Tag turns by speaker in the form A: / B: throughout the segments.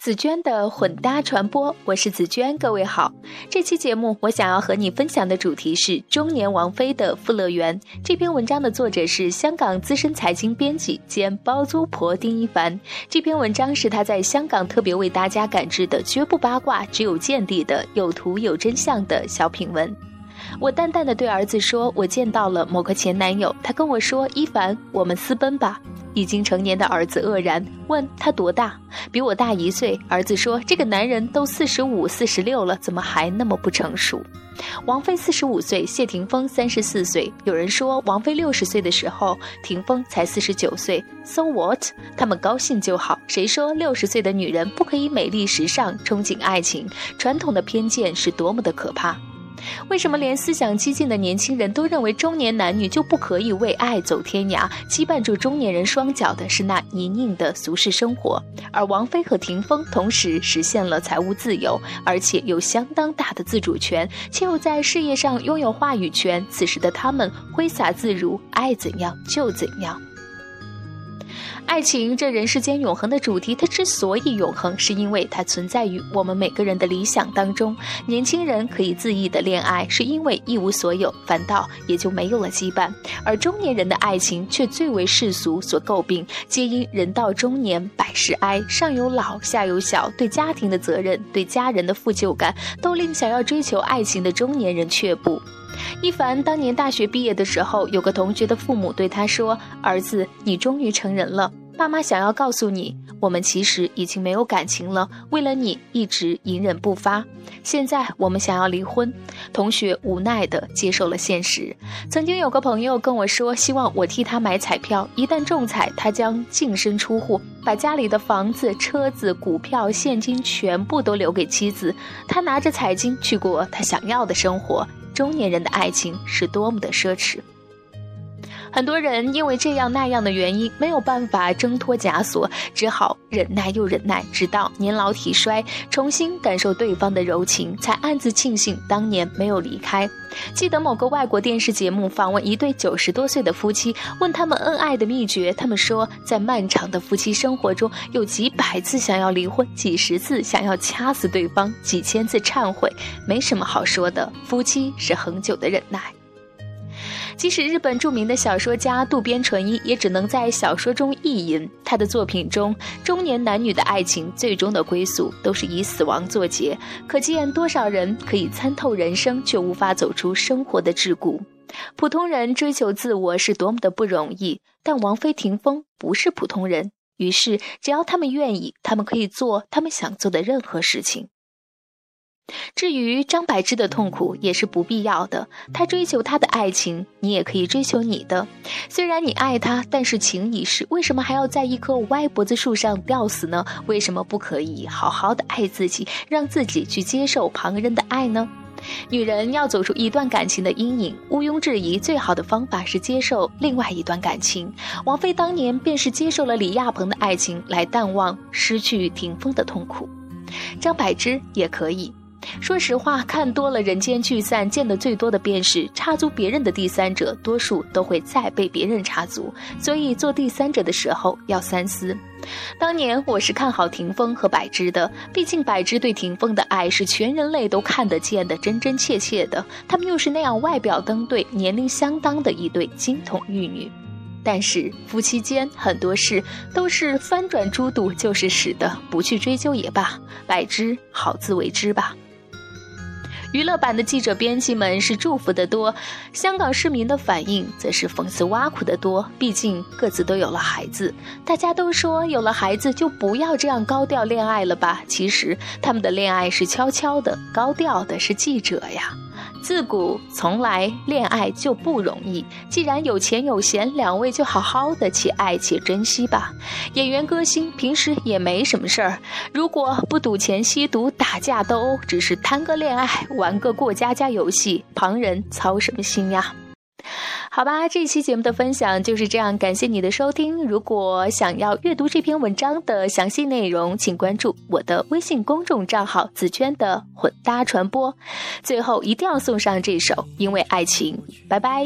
A: 紫娟的混搭传播，我是紫娟，各位好。这期节目我想要和你分享的主题是中年王菲的富乐园。这篇文章的作者是香港资深财经编辑兼包租婆丁一凡。这篇文章是他在香港特别为大家赶制的，绝不八卦，只有见地的，有图有真相的小品文。我淡淡的对儿子说：“我见到了某个前男友。”他跟我说：“一凡，我们私奔吧。”已经成年的儿子愕然问他多大，比我大一岁。儿子说：“这个男人都四十五、四十六了，怎么还那么不成熟？”王菲四十五岁，谢霆锋三十四岁。有人说王菲六十岁的时候，霆锋才四十九岁。So what？他们高兴就好。谁说六十岁的女人不可以美丽时尚、憧憬爱情？传统的偏见是多么的可怕！为什么连思想激进的年轻人都认为中年男女就不可以为爱走天涯？羁绊住中年人双脚的是那泥泞的俗世生活，而王菲和霆锋同时实现了财务自由，而且有相当大的自主权，且又在事业上拥有话语权。此时的他们挥洒自如，爱怎样就怎样。爱情这人世间永恒的主题，它之所以永恒，是因为它存在于我们每个人的理想当中。年轻人可以恣意的恋爱，是因为一无所有，反倒也就没有了羁绊；而中年人的爱情却最为世俗所诟病，皆因人到中年百事哀，上有老下有小，对家庭的责任，对家人的负疚感，都令想要追求爱情的中年人却步。一凡当年大学毕业的时候，有个同学的父母对他说：“儿子，你终于成人了。”爸妈想要告诉你，我们其实已经没有感情了。为了你，一直隐忍不发。现在我们想要离婚。同学无奈地接受了现实。曾经有个朋友跟我说，希望我替他买彩票，一旦中彩，他将净身出户，把家里的房子、车子、股票、现金全部都留给妻子，他拿着彩金去过他想要的生活。中年人的爱情是多么的奢侈。很多人因为这样那样的原因没有办法挣脱枷锁，只好忍耐又忍耐，直到年老体衰，重新感受对方的柔情，才暗自庆幸当年没有离开。记得某个外国电视节目访问一对九十多岁的夫妻，问他们恩爱的秘诀，他们说，在漫长的夫妻生活中，有几百次想要离婚，几十次想要掐死对方，几千次忏悔，没什么好说的。夫妻是恒久的忍耐。即使日本著名的小说家渡边淳一也只能在小说中意淫。他的作品中，中年男女的爱情最终的归宿都是以死亡作结，可见多少人可以参透人生，却无法走出生活的桎梏。普通人追求自我是多么的不容易，但王菲、霆锋不是普通人，于是只要他们愿意，他们可以做他们想做的任何事情。至于张柏芝的痛苦也是不必要的，她追求她的爱情，你也可以追求你的。虽然你爱他，但是情已逝，为什么还要在一棵歪脖子树上吊死呢？为什么不可以好好的爱自己，让自己去接受旁人的爱呢？女人要走出一段感情的阴影，毋庸置疑，最好的方法是接受另外一段感情。王菲当年便是接受了李亚鹏的爱情，来淡忘失去霆锋的痛苦。张柏芝也可以。说实话，看多了人间聚散，见得最多的便是插足别人的第三者，多数都会再被别人插足。所以做第三者的时候要三思。当年我是看好霆锋和柏芝的，毕竟柏芝对霆锋的爱是全人类都看得见的，真真切切的。他们又是那样外表登对、年龄相当的一对金童玉女。但是夫妻间很多事都是翻转猪肚就是屎的，不去追究也罢。柏芝好自为之吧。娱乐版的记者编辑们是祝福的多，香港市民的反应则是讽刺挖苦的多。毕竟各自都有了孩子，大家都说有了孩子就不要这样高调恋爱了吧？其实他们的恋爱是悄悄的，高调的是记者呀。自古从来恋爱就不容易，既然有钱有闲，两位就好好的且爱且珍惜吧。演员歌星平时也没什么事儿，如果不赌钱、吸毒、打架斗殴，只是谈个恋爱、玩个过家家游戏，旁人操什么心呀？好吧，这期节目的分享就是这样，感谢你的收听。如果想要阅读这篇文章的详细内容，请关注我的微信公众账号“紫娟的混搭传播”。最后一定要送上这首《因为爱情》，拜拜。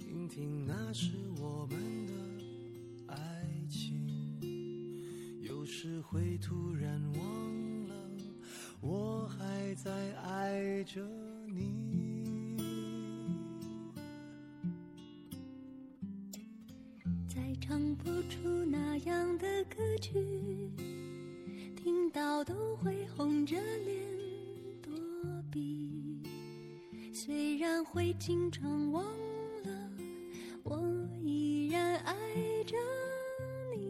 A: 听听那是我们的爱情，有
B: 时会突然忘了，我还在爱着你。
C: 再唱不出那样的歌曲，听到都会红着脸躲避。虽然会经常忘了，我依然爱着你。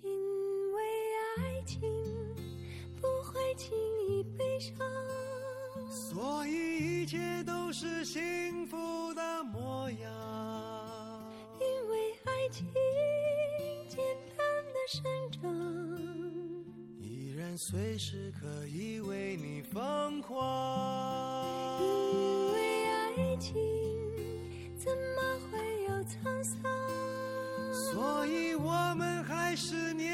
C: 因为爱情不会轻易悲伤。
B: 所以一切都是幸福模样，
C: 因为爱情简单的生长，
B: 依然随时可以为你疯狂。
C: 因为爱情怎么会有沧桑？
B: 所以我们还是年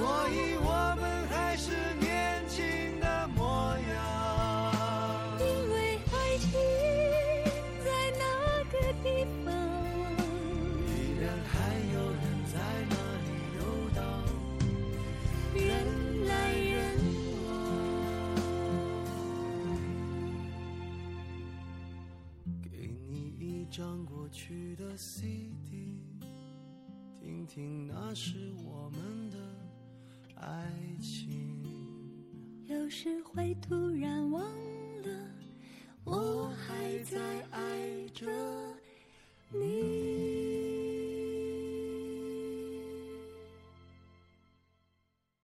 C: 所以我们还是年轻的模样因为爱情在那个地方依然还有人在那里游荡人来人往给你一
B: 张过去的 cd 听听那时我们爱情。
C: 有时会突然忘。